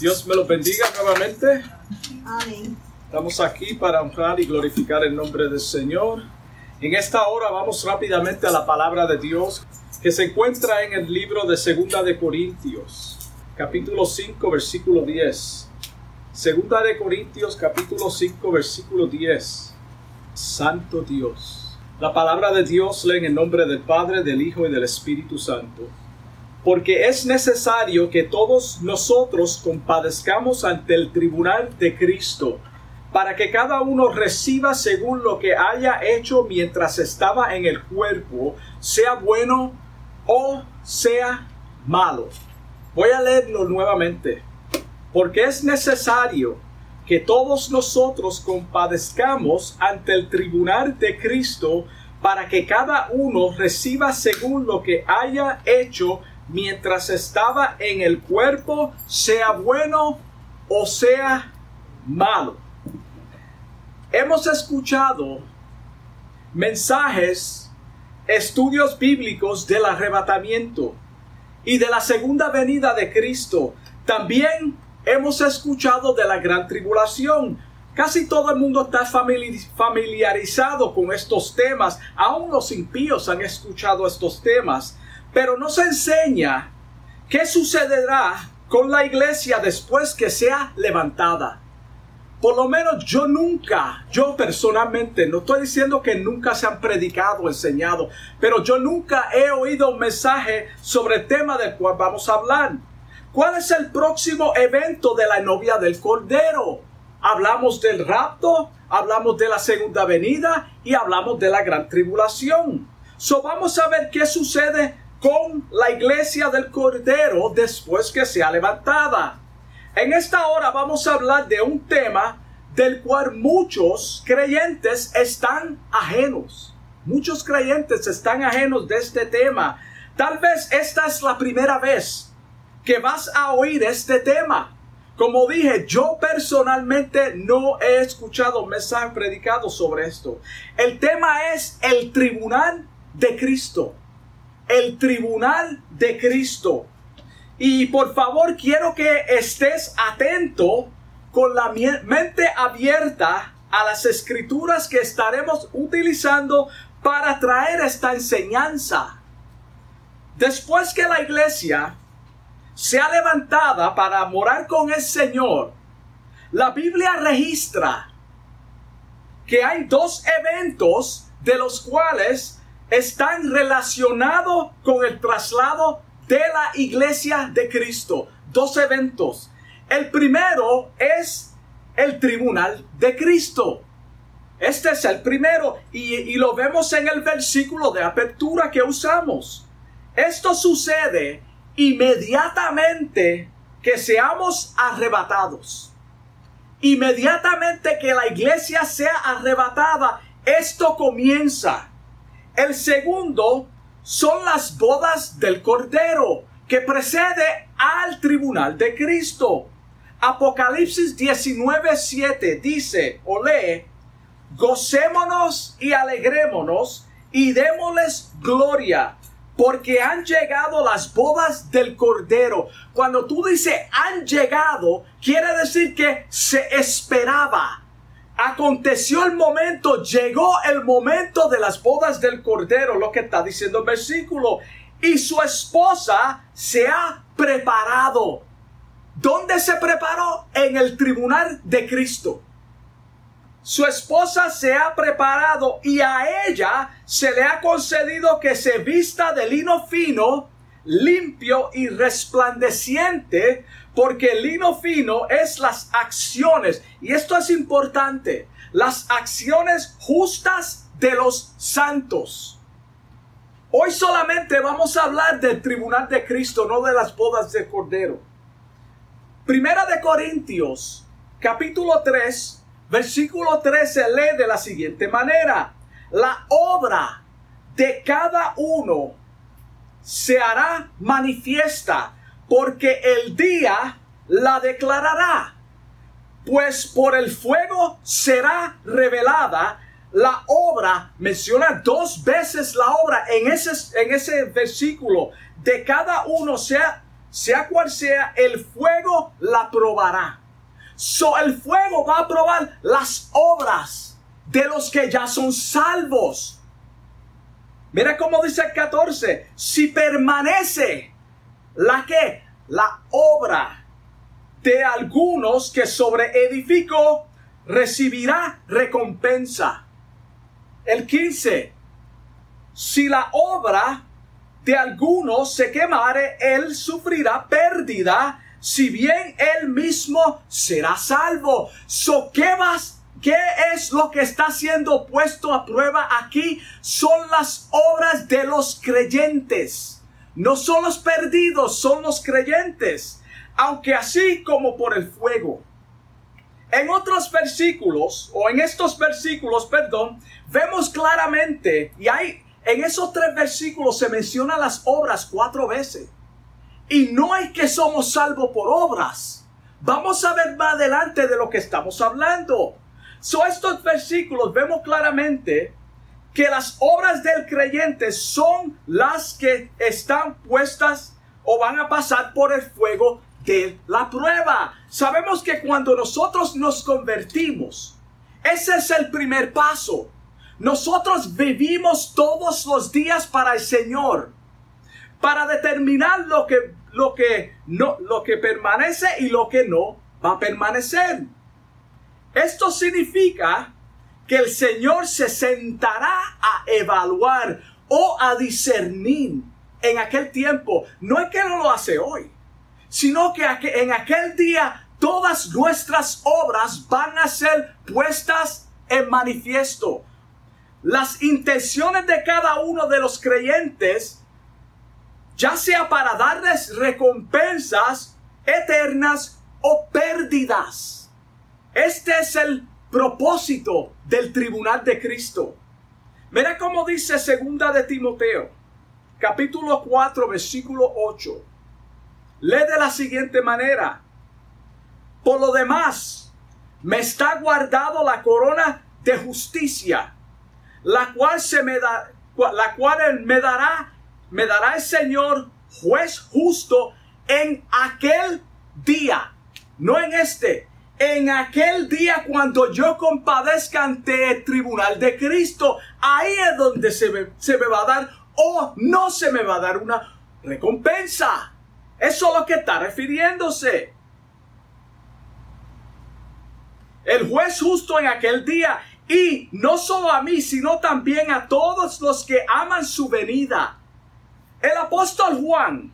Dios me los bendiga nuevamente. Amén. Estamos aquí para honrar y glorificar el nombre del Señor. En esta hora vamos rápidamente a la palabra de Dios que se encuentra en el libro de Segunda de Corintios, capítulo 5, versículo 10. Segunda de Corintios, capítulo 5, versículo 10. Santo Dios. La palabra de Dios lee en el nombre del Padre, del Hijo y del Espíritu Santo. Porque es necesario que todos nosotros compadezcamos ante el tribunal de Cristo, para que cada uno reciba según lo que haya hecho mientras estaba en el cuerpo, sea bueno o sea malo. Voy a leerlo nuevamente. Porque es necesario que todos nosotros compadezcamos ante el tribunal de Cristo para que cada uno reciba según lo que haya hecho mientras estaba en el cuerpo, sea bueno o sea malo. Hemos escuchado mensajes, estudios bíblicos del arrebatamiento y de la segunda venida de Cristo. También hemos escuchado de la gran tribulación. Casi todo el mundo está familiarizado con estos temas. Aún los impíos han escuchado estos temas. Pero no se enseña qué sucederá con la iglesia después que sea levantada. Por lo menos yo nunca, yo personalmente, no estoy diciendo que nunca se han predicado, enseñado, pero yo nunca he oído un mensaje sobre el tema del cual vamos a hablar. ¿Cuál es el próximo evento de la novia del Cordero? Hablamos del rapto, hablamos de la segunda venida y hablamos de la gran tribulación. So vamos a ver qué sucede con la iglesia del Cordero después que sea levantada. En esta hora vamos a hablar de un tema del cual muchos creyentes están ajenos. Muchos creyentes están ajenos de este tema. Tal vez esta es la primera vez que vas a oír este tema. Como dije, yo personalmente no he escuchado mensajes predicados sobre esto. El tema es el tribunal de Cristo. El tribunal de Cristo. Y por favor quiero que estés atento con la mente abierta a las escrituras que estaremos utilizando para traer esta enseñanza. Después que la iglesia sea levantada para morar con el Señor, la Biblia registra que hay dos eventos de los cuales están relacionados con el traslado de la iglesia de Cristo. Dos eventos. El primero es el tribunal de Cristo. Este es el primero y, y, lo vemos en el versículo de apertura que usamos. Esto sucede inmediatamente que seamos arrebatados. Inmediatamente que la iglesia sea arrebatada, esto comienza. El segundo son las bodas del Cordero, que precede al tribunal de Cristo. Apocalipsis 19:7 dice o lee, gocémonos y alegrémonos y démosles gloria, porque han llegado las bodas del Cordero. Cuando tú dices han llegado, quiere decir que se esperaba. Aconteció el momento, llegó el momento de las bodas del Cordero, lo que está diciendo el versículo. Y su esposa se ha preparado. ¿Dónde se preparó? En el tribunal de Cristo. Su esposa se ha preparado y a ella se le ha concedido que se vista de lino fino, limpio y resplandeciente, porque el lino fino es las acciones, y esto es importante, las acciones justas de los santos. Hoy solamente vamos a hablar del tribunal de Cristo, no de las bodas de Cordero. Primera de Corintios, capítulo 3, Versículo 13 lee de la siguiente manera. La obra de cada uno se hará manifiesta porque el día la declarará. Pues por el fuego será revelada la obra, menciona dos veces la obra en ese, en ese versículo, de cada uno, sea, sea cual sea, el fuego la probará. So, el fuego va a probar las obras de los que ya son salvos. Mira cómo dice el 14. Si permanece la que, la obra de algunos que sobre edificó, recibirá recompensa. El 15. Si la obra de algunos se quemare, él sufrirá pérdida, si bien él mismo será salvo. So, ¿qué vas ¿Qué es lo que está siendo puesto a prueba aquí? Son las obras de los creyentes. No son los perdidos, son los creyentes. Aunque así como por el fuego. En otros versículos, o en estos versículos, perdón, vemos claramente, y hay, en esos tres versículos se mencionan las obras cuatro veces. Y no es que somos salvos por obras. Vamos a ver más adelante de lo que estamos hablando. So, estos versículos vemos claramente que las obras del creyente son las que están puestas o van a pasar por el fuego de la prueba. Sabemos que cuando nosotros nos convertimos, ese es el primer paso. Nosotros vivimos todos los días para el Señor, para determinar lo que, lo que, no, lo que permanece y lo que no va a permanecer. Esto significa que el Señor se sentará a evaluar o a discernir en aquel tiempo. No es que no lo hace hoy, sino que en aquel día todas nuestras obras van a ser puestas en manifiesto. Las intenciones de cada uno de los creyentes, ya sea para darles recompensas eternas o pérdidas. Este es el propósito del tribunal de Cristo. Mira cómo dice segunda de Timoteo, capítulo 4, versículo 8. Lee de la siguiente manera. Por lo demás, me está guardado la corona de justicia, la cual se me da, la cual me dará, me dará el Señor juez justo en aquel día, no en este, en aquel día cuando yo compadezca ante el tribunal de Cristo, ahí es donde se me, se me va a dar o no se me va a dar una recompensa. Eso es lo que está refiriéndose. El juez justo en aquel día y no solo a mí, sino también a todos los que aman su venida. El apóstol Juan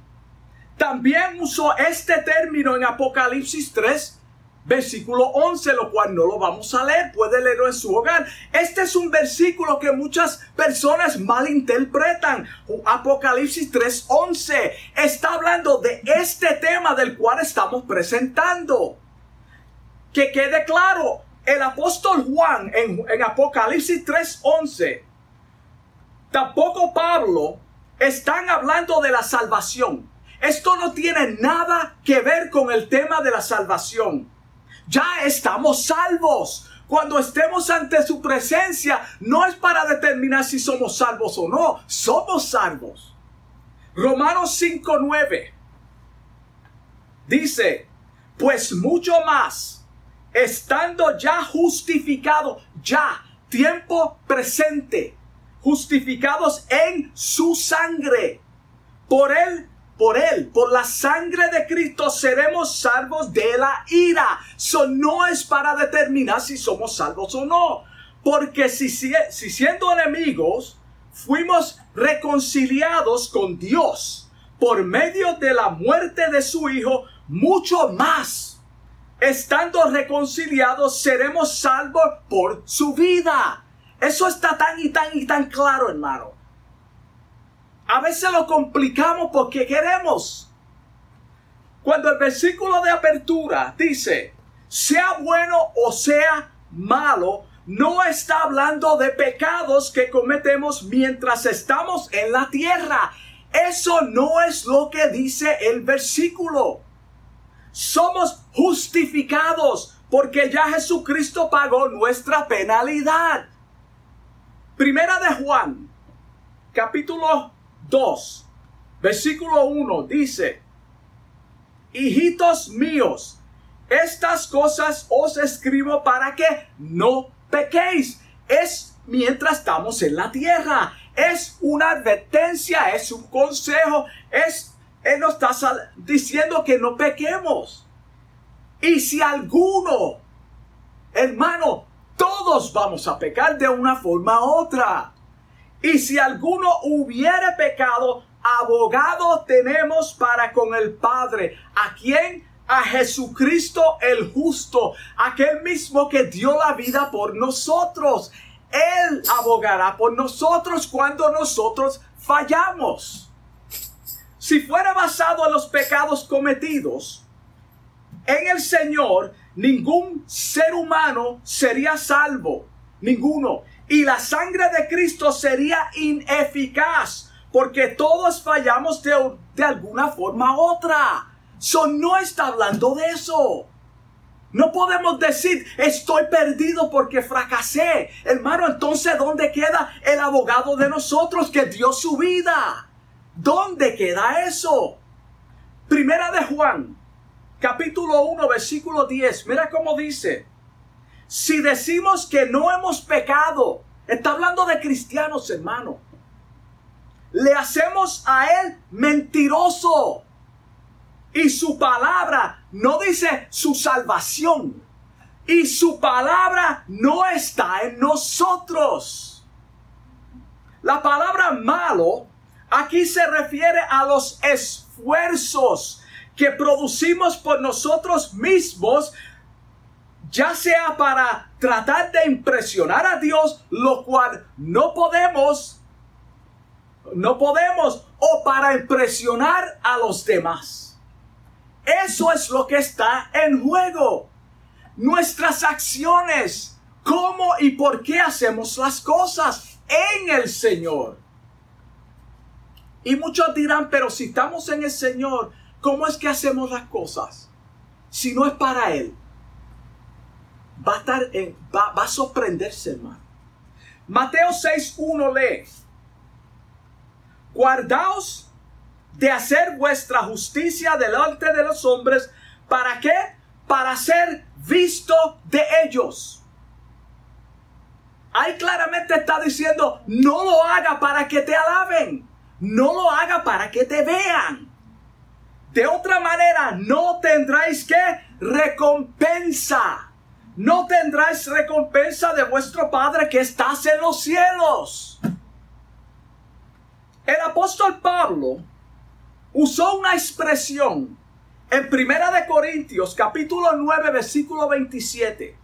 también usó este término en Apocalipsis 3 versículo 11, lo cual no lo vamos a leer, puede leerlo en su hogar. Este es un versículo que muchas personas malinterpretan. Apocalipsis 3:11 está hablando de este tema del cual estamos presentando. Que quede claro, el apóstol Juan en, en Apocalipsis 3:11, tampoco Pablo, están hablando de la salvación. Esto no tiene nada que ver con el tema de la salvación. Ya estamos salvos. Cuando estemos ante su presencia, no es para determinar si somos salvos o no, somos salvos. Romanos 5:9 dice, pues mucho más, estando ya justificado, ya, tiempo presente, justificados en su sangre, por él por él, por la sangre de Cristo, seremos salvos de la ira. Eso no es para determinar si somos salvos o no. Porque si, si, si siendo enemigos, fuimos reconciliados con Dios por medio de la muerte de su Hijo, mucho más. Estando reconciliados, seremos salvos por su vida. Eso está tan y tan y tan claro, hermano. A veces lo complicamos porque queremos. Cuando el versículo de apertura dice, sea bueno o sea malo, no está hablando de pecados que cometemos mientras estamos en la tierra. Eso no es lo que dice el versículo. Somos justificados porque ya Jesucristo pagó nuestra penalidad. Primera de Juan, capítulo 2, versículo 1 dice, hijitos míos, Estas cosas os escribo para que no pequéis. Es mientras estamos en la tierra. Es una advertencia, es un consejo, es, Él nos está diciendo que no pequemos. Y si alguno, hermano, todos vamos a pecar de una forma u otra. Y si alguno hubiere pecado, abogado tenemos para con el Padre. ¿A quién? A Jesucristo el justo, aquel mismo que dio la vida por nosotros. Él abogará por nosotros cuando nosotros fallamos. Si fuera basado en los pecados cometidos en el Señor, ningún ser humano sería salvo. Ninguno. Y la sangre de Cristo sería ineficaz porque todos fallamos de, de alguna forma u otra. So no está hablando de eso. No podemos decir, estoy perdido porque fracasé. Hermano, entonces, ¿dónde queda el abogado de nosotros que dio su vida? ¿Dónde queda eso? Primera de Juan, capítulo 1, versículo 10. Mira cómo dice. Si decimos que no hemos pecado, está hablando de cristianos, hermano. Le hacemos a él mentiroso y su palabra no dice su salvación. Y su palabra no está en nosotros. La palabra malo aquí se refiere a los esfuerzos que producimos por nosotros mismos, ya sea para tratar de impresionar a Dios, lo cual no podemos, no podemos, o para impresionar a los demás. Eso es lo que está en juego. Nuestras acciones, cómo y por qué hacemos las cosas en el Señor. Y muchos dirán, pero si estamos en el Señor, ¿cómo es que hacemos las cosas? Si no es para Él. Va a, sorprenderse, hermano. Mateo 6.1 lee. Guardaos de hacer vuestra justicia delante de los hombres. ¿Para qué? Para ser visto de ellos. Ahí claramente está diciendo, no lo haga para que te alaben. No lo haga para que te vean. De otra manera, no tendráis que recompensa. No tendráis recompensa de vuestro Padre que estás en los cielos. El apóstol Pablo usó una expresión en Primera de Corintios capítulo 9 versículo 27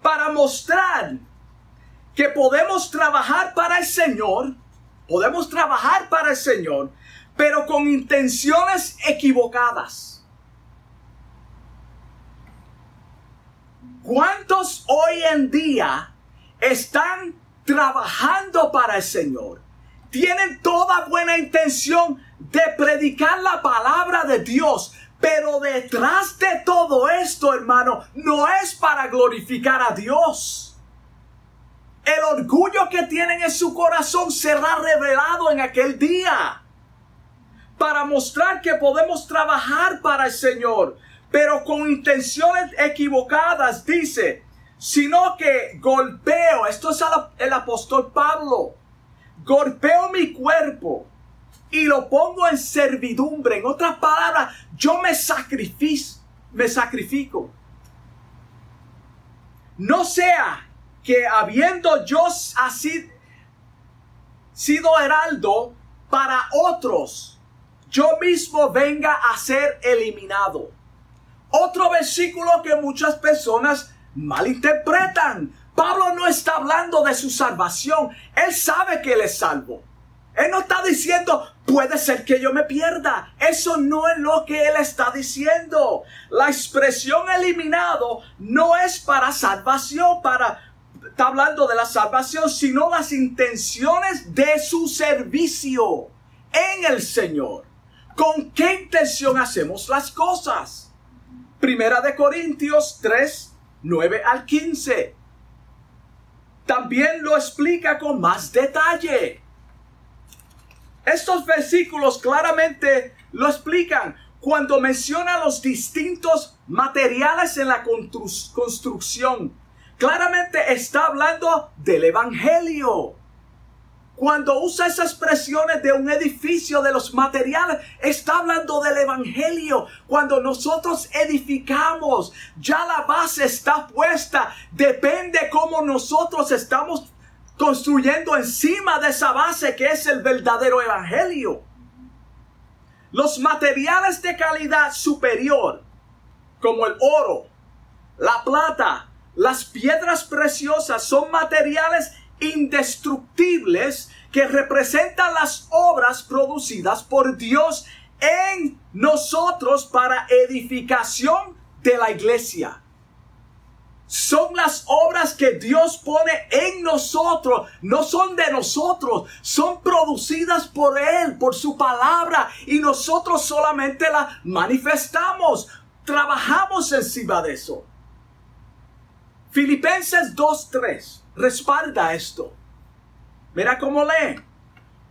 para mostrar que podemos trabajar para el Señor, podemos trabajar para el Señor, pero con intenciones equivocadas. ¿Cuántos hoy en día están trabajando para el Señor? Tienen toda buena intención, de predicar la palabra de Dios. Pero detrás de todo esto, hermano, no es para glorificar a Dios. El orgullo que tienen en su corazón será revelado en aquel día. Para mostrar que podemos trabajar para el Señor, pero con intenciones equivocadas, dice, sino que golpeo, esto es el apóstol Pablo, golpeo mi cuerpo y lo pongo en servidumbre. En otras palabras, yo me sacrifico, me sacrifico. No sea que habiendo yo así sido heraldo para otros, yo mismo venga a ser eliminado. Otro versículo que muchas personas malinterpretan. Pablo no está hablando de su salvación. Él sabe que él es salvo. Él no está diciendo, puede ser que yo me pierda. Eso no es lo que él está diciendo. La expresión eliminado no es para salvación, para, está hablando de la salvación, sino las intenciones de su servicio en el Señor. ¿Con qué intención hacemos las cosas? Primera de Corintios 3, 9 al 15. También lo explica con más detalle. Estos versículos claramente lo explican. cuando menciona los distintos materiales en la construcción, claramente está hablando del Evangelio. Cuando usa esas expresiones de un edificio, de los materiales, está hablando del Evangelio. Cuando nosotros edificamos, ya la base está puesta. Depende cómo nosotros estamos construyendo encima de esa base que es el verdadero Evangelio. Los materiales de calidad superior, como el oro, la plata, las piedras preciosas, son materiales indestructibles que representan las obras producidas por Dios en nosotros para edificación de la iglesia. Son las obras que Dios pone en nosotros, no son de nosotros, son producidas por Él, por su palabra, y nosotros solamente las manifestamos, trabajamos encima de eso. Filipenses 2.3 respalda esto. Mira cómo lee.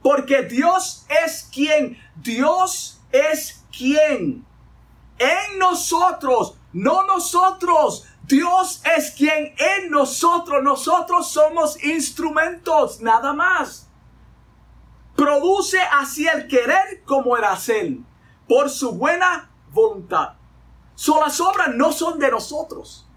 Porque Dios es quien, Dios es quien. En nosotros, no nosotros. Dios es quien en nosotros, nosotros somos instrumentos, nada más. Produce así el querer como el hacer, por su buena voluntad. So, las obras no son de nosotros.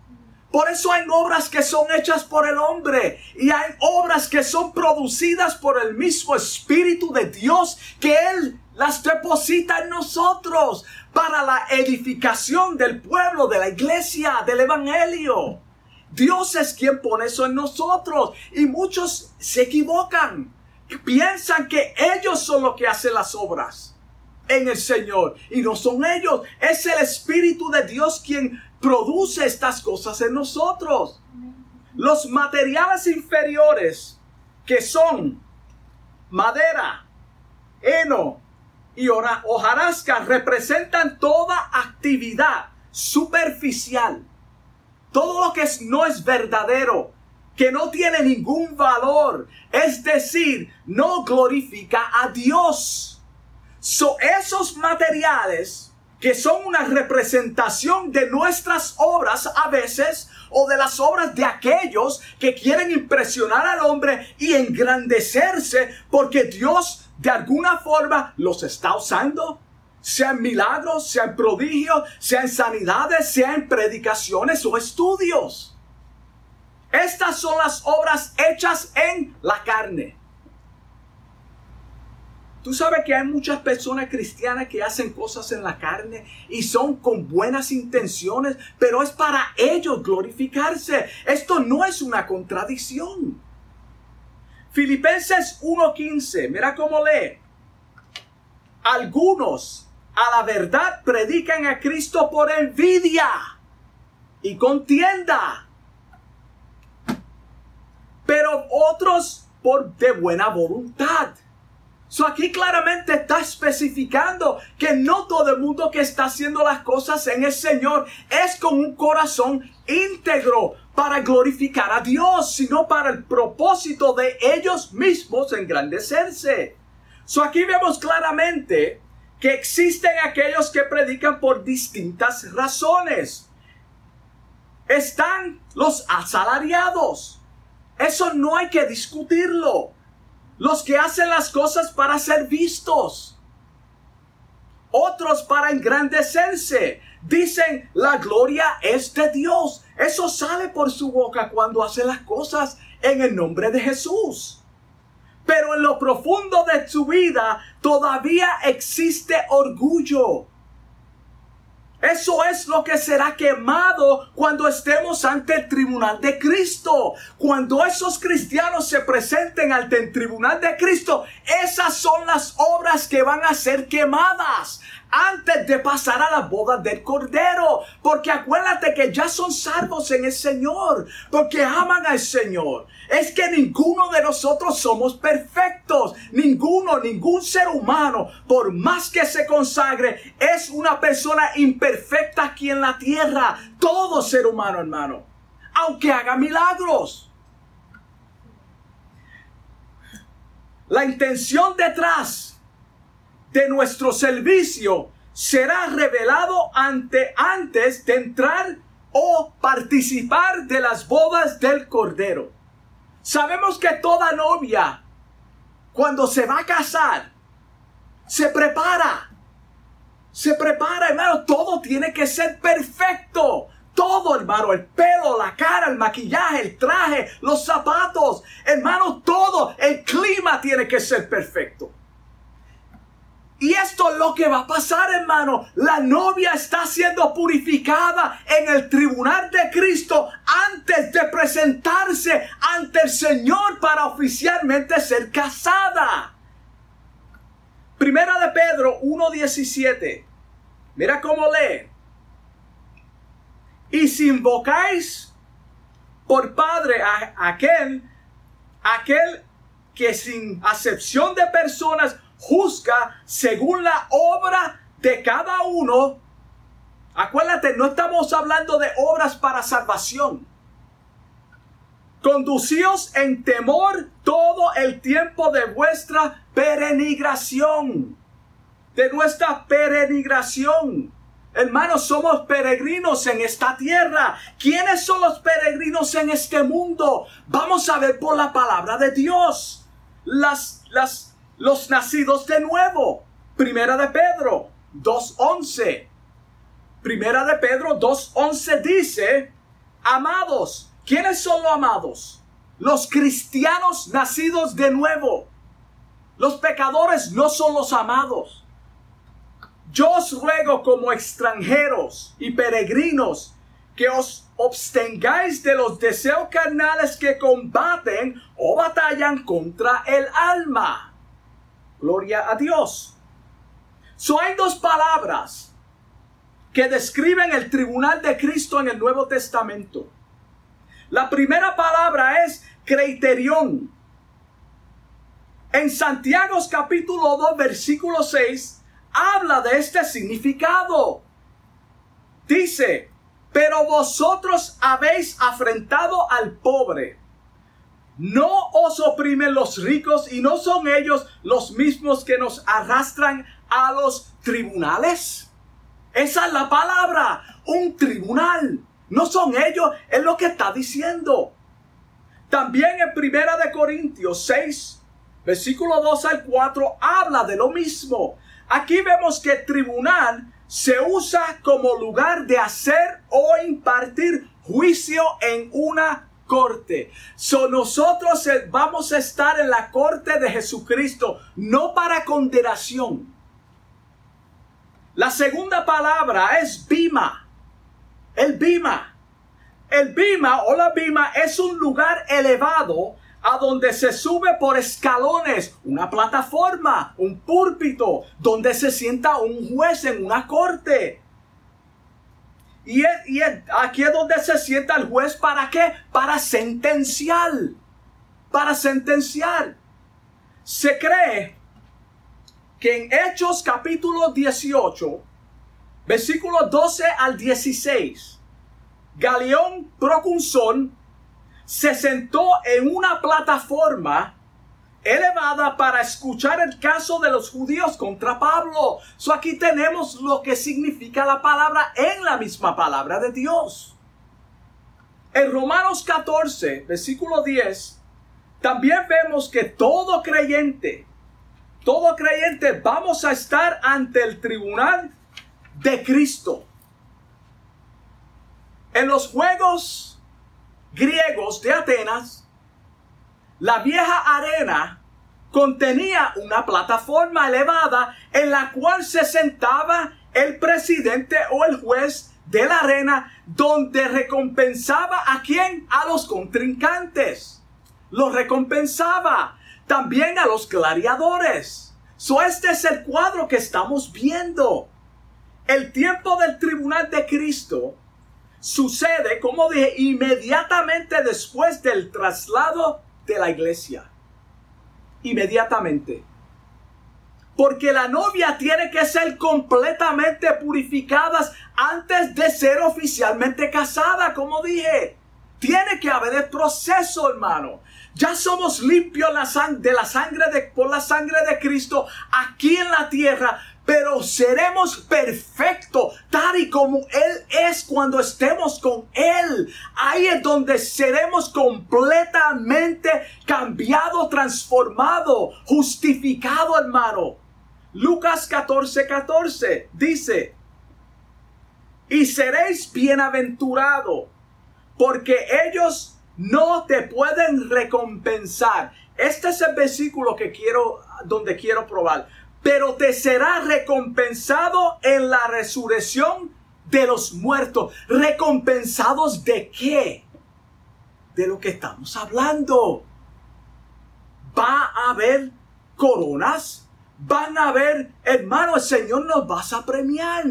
Por eso hay obras que son hechas por el hombre y hay obras que son producidas por el mismo Espíritu de Dios que Él las deposita en nosotros para la edificación del pueblo, de la iglesia, del Evangelio. Dios es quien pone eso en nosotros y muchos se equivocan. Piensan que ellos son los que hacen las obras en el Señor y no son ellos, es el Espíritu de Dios quien produce estas cosas en nosotros. Los materiales inferiores que son madera, heno y hojarasca representan toda actividad superficial. Todo lo que no es verdadero, que no tiene ningún valor, es decir, no glorifica a Dios. So, esos materiales que son una representación de nuestras obras a veces o de las obras de aquellos que quieren impresionar al hombre y engrandecerse porque Dios de alguna forma los está usando. Sean milagros, sean prodigios, sean sanidades, sean predicaciones o estudios. Estas son las obras hechas en la carne. Tú sabes que hay muchas personas cristianas que hacen cosas en la carne y son con buenas intenciones, pero es para ellos glorificarse. Esto no es una contradicción. Filipenses 1:15, mira cómo lee. Algunos a la verdad predican a Cristo por envidia y contienda, pero otros por de buena voluntad So aquí claramente está especificando que no todo el mundo que está haciendo las cosas en el Señor es con un corazón íntegro para glorificar a Dios, sino para el propósito de ellos mismos engrandecerse. So aquí vemos claramente que existen aquellos que predican por distintas razones. Están los asalariados. Eso no hay que discutirlo los que hacen las cosas para ser vistos. Otros para engrandecerse. Dicen, la gloria es de Dios. Eso sale por su boca cuando hace las cosas en el nombre de Jesús. Pero en lo profundo de su vida todavía existe orgullo. Eso es lo que será quemado cuando estemos ante el tribunal de Cristo. Cuando esos cristianos se presenten ante el tribunal de Cristo, esas son las obras que van a ser quemadas antes de pasar a la boda del Cordero. Porque acuérdate que ya son salvos en el Señor, porque aman al Señor. Es que ninguno de nosotros somos perfectos. Ninguno, ningún ser humano, por más que se consagre, es una persona imperfecta aquí en la tierra. Todo ser humano, hermano. Aunque haga milagros. La intención detrás de nuestro servicio será revelado ante, antes de entrar o participar de las bodas del Cordero. Sabemos que toda novia, cuando se va a casar, se prepara. Se prepara, hermano. Todo tiene que ser perfecto. Todo, hermano, el pelo, la cara, el maquillaje, el traje, los zapatos, hermano, todo, el clima tiene que ser perfecto. Y esto es lo que va a pasar, hermano. La novia está siendo purificada en el tribunal de Cristo antes de presentarse ante el Señor para oficialmente ser casada. Primera de Pedro 1.17. Mira cómo lee. Y si invocáis por Padre a aquel, aquel que sin acepción de personas juzga según la obra de cada uno. Acuérdate, no estamos hablando de obras para salvación. Conducíos en temor todo el tiempo de vuestra peregrinación. De nuestra peregrinación. Hermanos, somos peregrinos en esta tierra. ¿Quiénes son los peregrinos en este mundo? Vamos a ver por la palabra de Dios. Las, las los nacidos de nuevo. Primera de Pedro 2.11. Primera de Pedro 2.11 dice, amados, ¿quiénes son los amados? Los cristianos nacidos de nuevo. Los pecadores no son los amados. Yo os ruego como extranjeros y peregrinos que os abstengáis de los deseos carnales que combaten o batallan contra el alma Gloria a Dios. So hay dos palabras que describen el tribunal de Cristo en el Nuevo Testamento. La primera palabra es criterión. En Santiago capítulo 2 versículo 6 habla de este significado. Dice, pero vosotros habéis afrentado al pobre no os oprimen los ricos y no son ellos los mismos que nos arrastran a los tribunales. Esa es la palabra, un tribunal. No son ellos, es lo que está diciendo. También en Primera de Corintios 6, versículo 2 al 4 habla de lo mismo. Aquí vemos que tribunal se usa como lugar de hacer o impartir juicio en una corte. So nosotros eh, vamos a estar en la corte de Jesucristo, no para condenación. La segunda palabra es bima. El bima. El bima o la bima es un lugar elevado a donde se sube por escalones, una plataforma, un púlpito, donde se sienta un juez en una corte. Y, aquí es donde se sienta el juez. ¿Para qué? Para sentenciar. Para sentenciar. Se cree que en Hechos capítulo 18, versículos 12 al 16, Galeón Procunzón se sentó en una plataforma elevada para escuchar el caso de los judíos contra Pablo. Aquí tenemos lo que significa la palabra en la misma palabra de Dios. En Romanos 14, versículo 10, también vemos que todo creyente, todo creyente vamos a estar ante el tribunal de Cristo. En los juegos griegos de Atenas, la vieja arena contenía una plataforma elevada en la cual se sentaba el presidente o el juez de la arena donde recompensaba a quién? A los contrincantes. Los recompensaba también a los gladiadores. So este es el cuadro que estamos viendo. El tiempo del tribunal de Cristo sucede, como dije, inmediatamente después del traslado de la iglesia. Inmediatamente. Porque la novia tiene que ser completamente purificada antes de ser oficialmente casada, como dije. Tiene que haber el proceso, hermano. Ya somos limpios la de la sangre de, por la sangre de Cristo aquí en la tierra, pero seremos perfectos tal y como Él es cuando estemos con Él. Ahí es donde seremos completamente cambiado, transformado, justificado, hermano. Lucas 14, 14 dice, y seréis bienaventurado, porque ellos no te pueden recompensar. Este es el versículo que quiero, donde quiero probar pero te será recompensado en la resurrección de los muertos. ¿Recompensados de qué? De lo que estamos hablando. Va a haber coronas. Van a haber, hermano, el Señor nos va a premiar.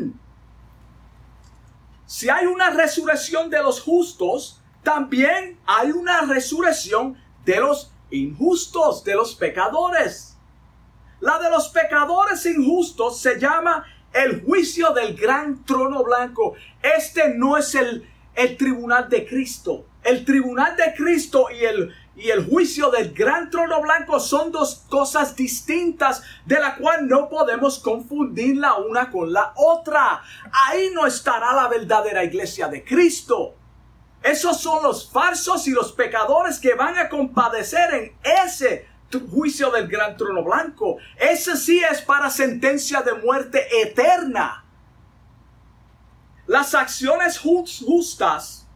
Si hay una resurrección de los justos, también hay una resurrección de los injustos, de los pecadores. La de los pecadores injustos se llama el juicio del gran trono blanco. Este no es el, el tribunal de Cristo. El tribunal de Cristo y el, y el juicio del gran trono blanco son dos cosas distintas de la cual no podemos confundir la una con la otra. Ahí no estará la verdadera iglesia de Cristo. Esos son los falsos y los pecadores que van a compadecer en ese juicio del gran trono blanco. Ese sí es para sentencia de muerte eterna. Las acciones justas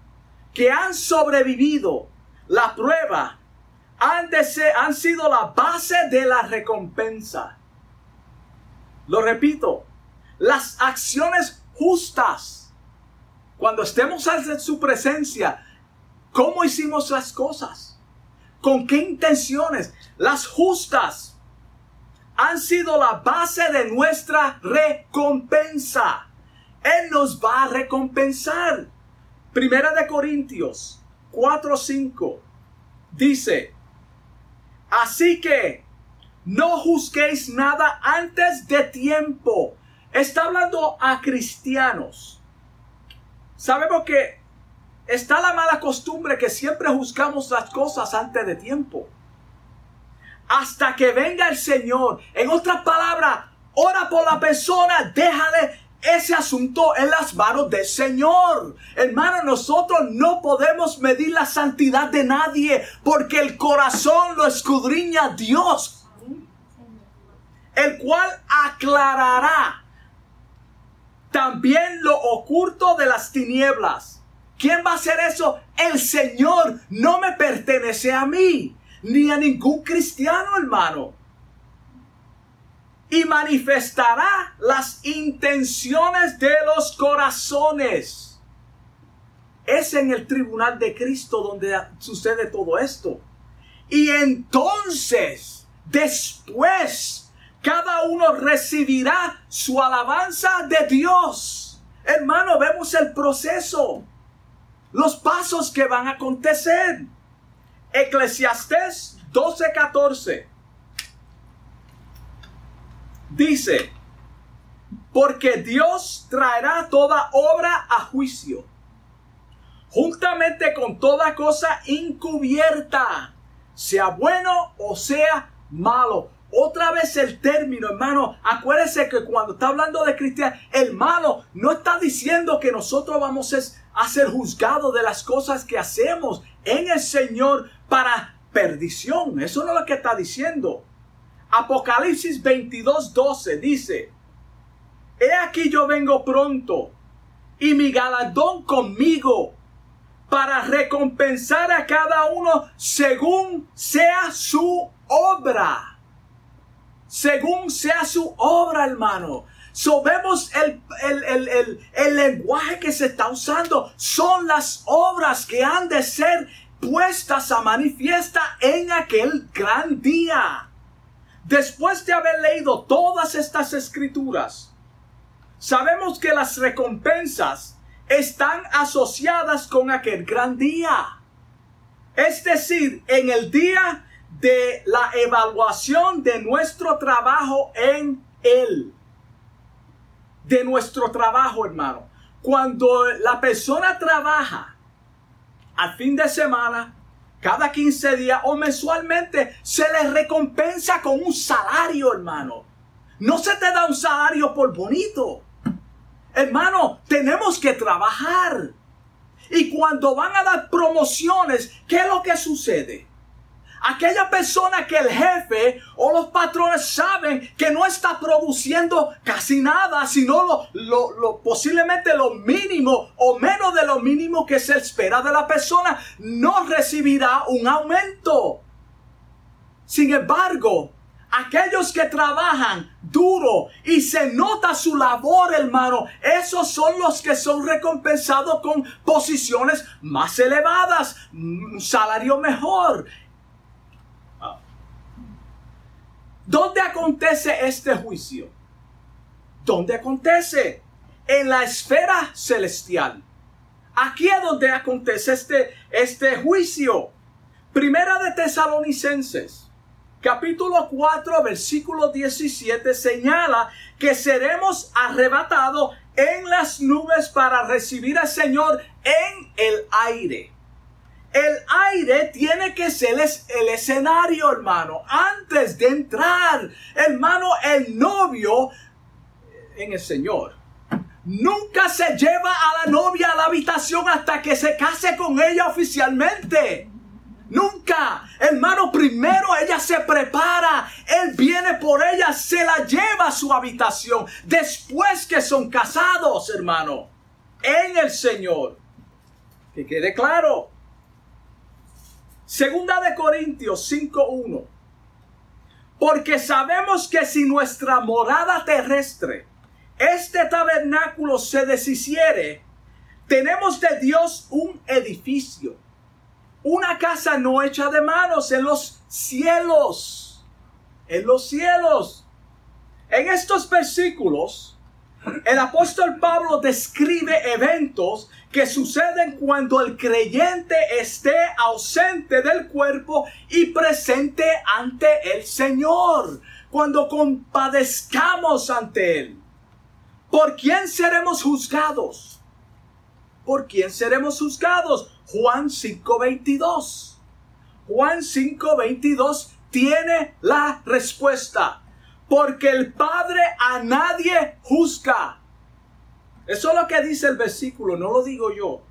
que han sobrevivido la prueba han, han sido la base de la recompensa. Lo repito, las acciones justas, cuando estemos en su presencia, ¿cómo hicimos las cosas? ¿Con qué intenciones? Las justas han sido la base de nuestra recompensa. Él nos va a recompensar. Primera de Corintios 4:5 dice, así que no juzguéis nada antes de tiempo. Está hablando a cristianos. Sabemos que está la mala costumbre que siempre juzgamos las cosas antes de tiempo. Hasta que venga el Señor. En otras palabras, ora por la persona, déjale ese asunto en las manos del Señor. Hermano, nosotros no podemos medir la santidad de nadie porque el corazón lo escudriña Dios, el cual aclarará también lo oculto de las tinieblas ¿Quién va a hacer eso? El Señor no me pertenece a mí, ni a ningún cristiano, hermano. Y manifestará las intenciones de los corazones. Es en el tribunal de Cristo donde sucede todo esto. Y entonces, después, cada uno recibirá su alabanza de Dios. Hermano, vemos el proceso los pasos que van a acontecer. Eclesiastés 12:14 dice, porque Dios traerá toda obra a juicio, juntamente con toda cosa encubierta, sea bueno o sea malo. Otra vez el término, hermano. Acuérdese que cuando está hablando de cristiano, el malo no está diciendo que nosotros vamos a a ser juzgado de las cosas que hacemos en el Señor para perdición. Eso no es lo que está diciendo. Apocalipsis 22, 12 dice, He aquí yo vengo pronto y mi galardón conmigo para recompensar a cada uno según sea su obra. Según sea su obra, hermano. So vemos el, el, lenguaje que se está usando. Son las obras que han de ser puestas a manifiesta en aquel gran día. Después de haber leído todas estas escrituras, sabemos que las recompensas están asociadas con aquel gran día. Es decir, en el día de la evaluación de nuestro trabajo en Él de nuestro trabajo, hermano. Cuando la persona trabaja al fin de semana, cada 15 días o mensualmente, se le recompensa con un salario, hermano. No se te da un salario por bonito. Hermano, tenemos que trabajar. Y cuando van a dar promociones, ¿qué es lo que sucede? Aquella persona que el jefe o los patrones saben que no está produciendo casi nada, sino lo, lo, posiblemente lo mínimo o menos de lo mínimo que se espera de la persona, no recibirá un aumento. Sin embargo, aquellos que trabajan duro y se nota su labor, hermano, esos son los que son recompensados con posiciones más elevadas, un salario mejor. ¿Dónde acontece este juicio? ¿Dónde acontece? En la esfera celestial. Aquí es donde acontece este, este juicio. Primera de Tesalonicenses capítulo 4, versículo 17 señala que seremos arrebatados en las nubes para recibir al Señor en el aire. El aire tiene que ser el escenario, hermano. Antes de entrar, hermano, el novio en el Señor. Nunca se lleva a la novia a la habitación hasta que se case con ella oficialmente. Nunca. Hermano, primero ella se prepara. Él viene por ella, se la lleva a su habitación. Después que son casados, hermano. En el Señor. Que quede claro. Segunda de Corintios 5.1. Porque sabemos que si nuestra morada terrestre, este tabernáculo se deshiciere, tenemos de Dios un edificio una casa no hecha de manos en los cielos. En los cielos. En estos versículos, el apóstol Pablo describe eventos que suceden cuando el creyente esté ausente del cuerpo y presente ante el Señor. Cuando compadezcamos ante Él. ¿Por quién seremos juzgados? ¿Por quién seremos juzgados? Juan 5:22. Juan 5:22 tiene la respuesta. Porque el Padre a nadie juzga. Eso es lo que dice el versículo, no lo digo yo.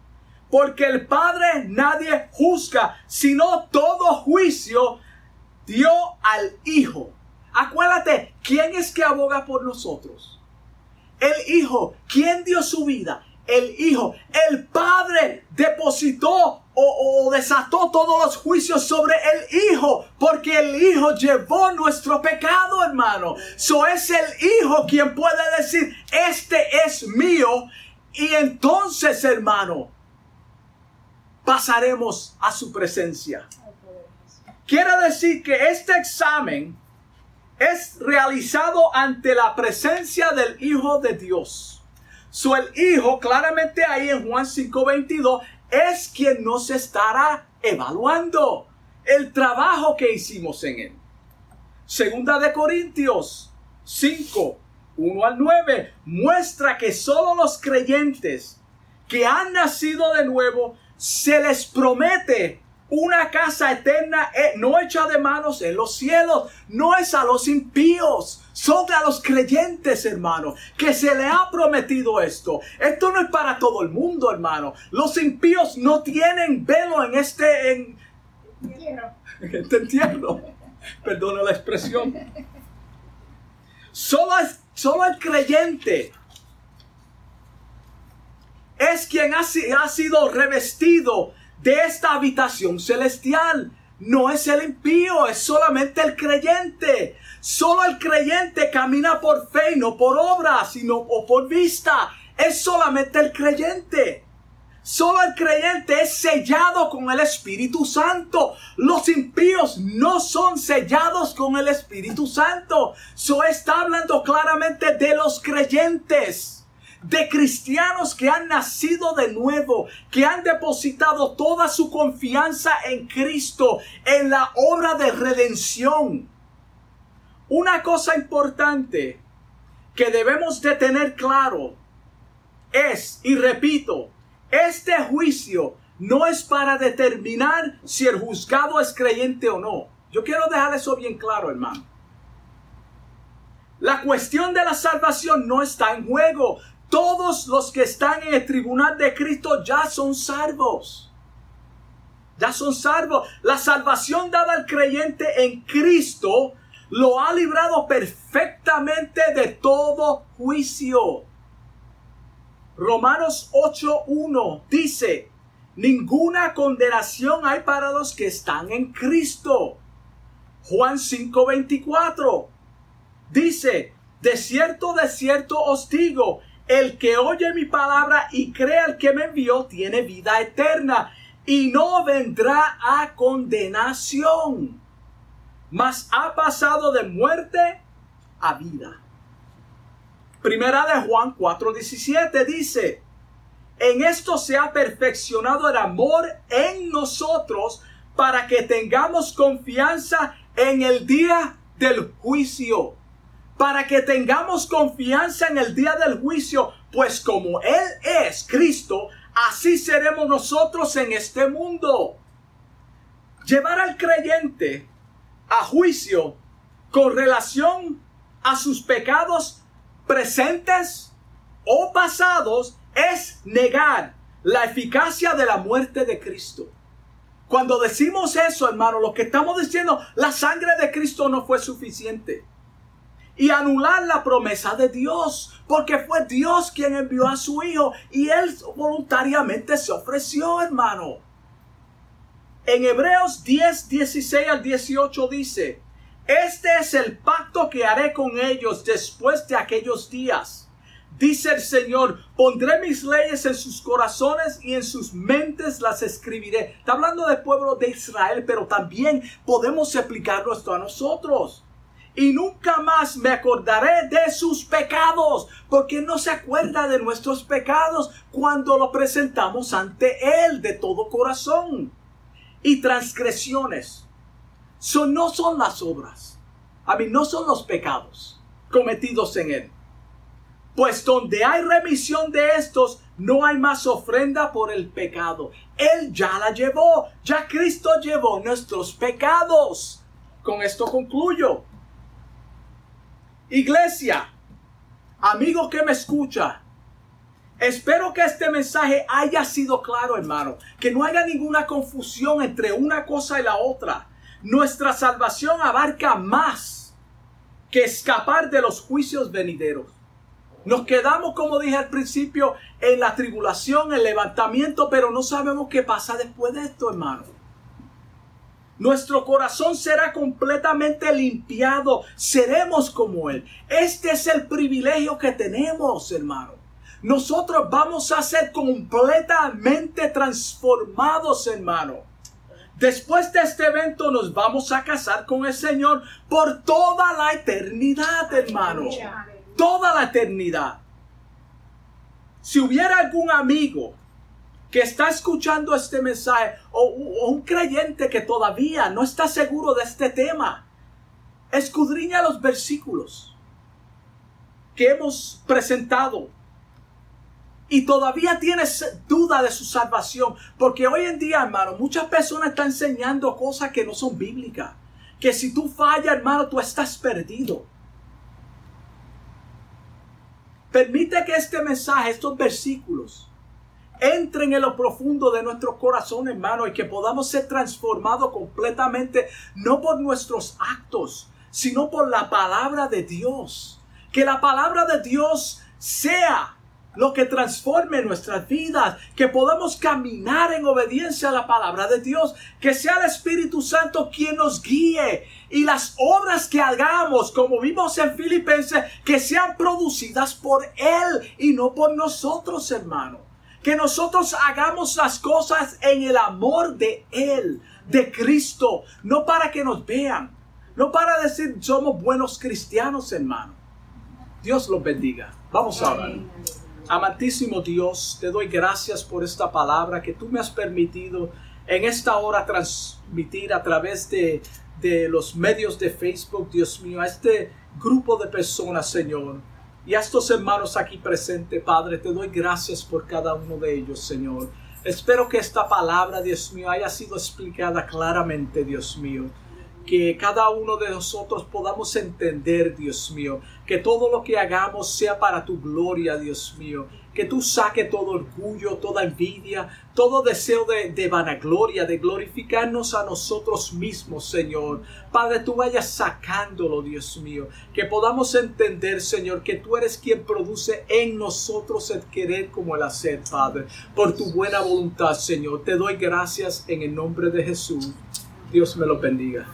Porque el Padre nadie juzga, sino todo juicio dio al Hijo. Acuérdate, ¿quién es que aboga por nosotros? El Hijo, ¿quién dio su vida? El Hijo. El Padre depositó o, desató todos los juicios sobre el Hijo, porque el Hijo llevó nuestro pecado, hermano. So es el Hijo quien puede decir, este es mío. Y entonces, hermano, pasaremos a su presencia. Quiere decir que este examen es realizado ante la presencia del Hijo de Dios. So el Hijo, claramente ahí en Juan 5:22, es quien nos estará evaluando el trabajo que hicimos en él. Segunda de Corintios 5, 1 al 9, muestra que solo los creyentes que han nacido de nuevo se les promete una casa eterna eh, no hecha de manos en los cielos, no es a los impíos, son a los creyentes, hermano, que se le ha prometido esto. Esto no es para todo el mundo, hermano. Los impíos no tienen velo en este en, en este entierro. Perdona la expresión. Solo, es, solo el creyente es quien ha, ha sido revestido de esta habitación celestial. No es el impío, es solamente el creyente. Solo el creyente camina por fe y no por obra, sino o por vista. Es solamente el creyente. Solo el creyente es sellado con el Espíritu Santo. Los impíos no son sellados con el Espíritu Santo. So está hablando claramente de los creyentes de cristianos que han nacido de nuevo, que han depositado toda su confianza en Cristo, en la obra de redención. Una cosa importante que debemos de tener claro es, y repito, este juicio no es para determinar si el juzgado es creyente o no. Yo quiero dejar eso bien claro, hermano. La cuestión de la salvación no está en juego. Todos los que están en el tribunal de Cristo ya son salvos. Ya son salvos. La salvación dada al creyente en Cristo lo ha librado perfectamente de todo juicio. Romanos 8.1 dice, ninguna condenación hay para los que están en Cristo. Juan 5.24 dice, de cierto, de cierto os digo, el que oye mi palabra y cree al que me envió tiene vida eterna y no vendrá a condenación, mas ha pasado de muerte a vida. Primera de Juan 4:17 dice, en esto se ha perfeccionado el amor en nosotros para que tengamos confianza en el día del juicio. Para que tengamos confianza en el día del juicio, pues como Él es Cristo, así seremos nosotros en este mundo. Llevar al creyente a juicio con relación a sus pecados presentes o pasados es negar la eficacia de la muerte de Cristo. Cuando decimos eso, hermano, lo que estamos diciendo, la sangre de Cristo no fue suficiente. Y anular la promesa de Dios, porque fue Dios quien envió a su Hijo y Él voluntariamente se ofreció, hermano. En Hebreos 10, 16 al 18 dice, este es el pacto que haré con ellos después de aquellos días. Dice el Señor, pondré mis leyes en sus corazones y en sus mentes las escribiré. Está hablando del pueblo de Israel, pero también podemos aplicarlo esto a nosotros. Y nunca más me acordaré de sus pecados, porque no se acuerda de nuestros pecados cuando lo presentamos ante Él de todo corazón. Y transgresiones son, no son las obras. A mí no son los pecados cometidos en él. Pues donde hay remisión de estos, no hay más ofrenda por el pecado. Él ya la llevó. Ya Cristo llevó nuestros pecados. Con esto concluyo. Iglesia, amigo que me escucha, espero que este mensaje haya sido claro, hermano. Que no haya ninguna confusión entre una cosa y la otra. Nuestra salvación abarca más que escapar de los juicios venideros. Nos quedamos, como dije al principio, en la tribulación, el levantamiento, pero no sabemos qué pasa después de esto, hermano. Nuestro corazón será completamente limpiado, seremos como Él. Este es el privilegio que tenemos, hermano. Nosotros vamos a ser completamente transformados, hermano. Después de este evento nos vamos a casar con el Señor por toda la eternidad, hermano. Toda la eternidad. Si hubiera algún amigo que está escuchando este mensaje o, un creyente que todavía no está seguro de este tema, escudriña los versículos que hemos presentado y todavía tienes duda de su salvación. Porque hoy en día, hermano, muchas personas están enseñando cosas que no son bíblicas. Que si tú fallas, hermano, tú estás perdido. Permite que este mensaje, estos versículos, entren en lo profundo de nuestro corazón, hermano, y que podamos ser transformados completamente, no por nuestros actos, sino por la palabra de Dios. Que la palabra de Dios sea lo que transforme nuestras vidas, que podamos caminar en obediencia a la palabra de Dios, que sea el Espíritu Santo quien nos guíe y las obras que hagamos, como vimos en Filipenses, que sean producidas por Él y no por nosotros, hermano. Que nosotros hagamos las cosas en el amor de Él, de Cristo, no para que nos vean, no para decir somos buenos cristianos, hermano. Dios los bendiga. Vamos a orar. Amantísimo Dios, te doy gracias por esta palabra que tú me has permitido en esta hora transmitir a través de, de los medios de Facebook, Dios mío, a este grupo de personas, Señor. Y a estos hermanos aquí presentes, Padre, te doy gracias por cada uno de ellos, Señor. Espero que esta palabra, Dios mío, haya sido explicada claramente, Dios mío. Que cada uno de nosotros podamos entender, Dios mío, que todo lo que hagamos sea para tu gloria, Dios mío, que tú saques todo orgullo, toda envidia, todo deseo de, de, vanagloria, de glorificarnos a nosotros mismos, Señor. Padre, tú vayas sacándolo, Dios mío, que podamos entender, Señor, que tú eres quien produce en nosotros el querer como el hacer, Padre, por tu buena voluntad, Señor. Te doy gracias en el nombre de Jesús. Dios me lo bendiga.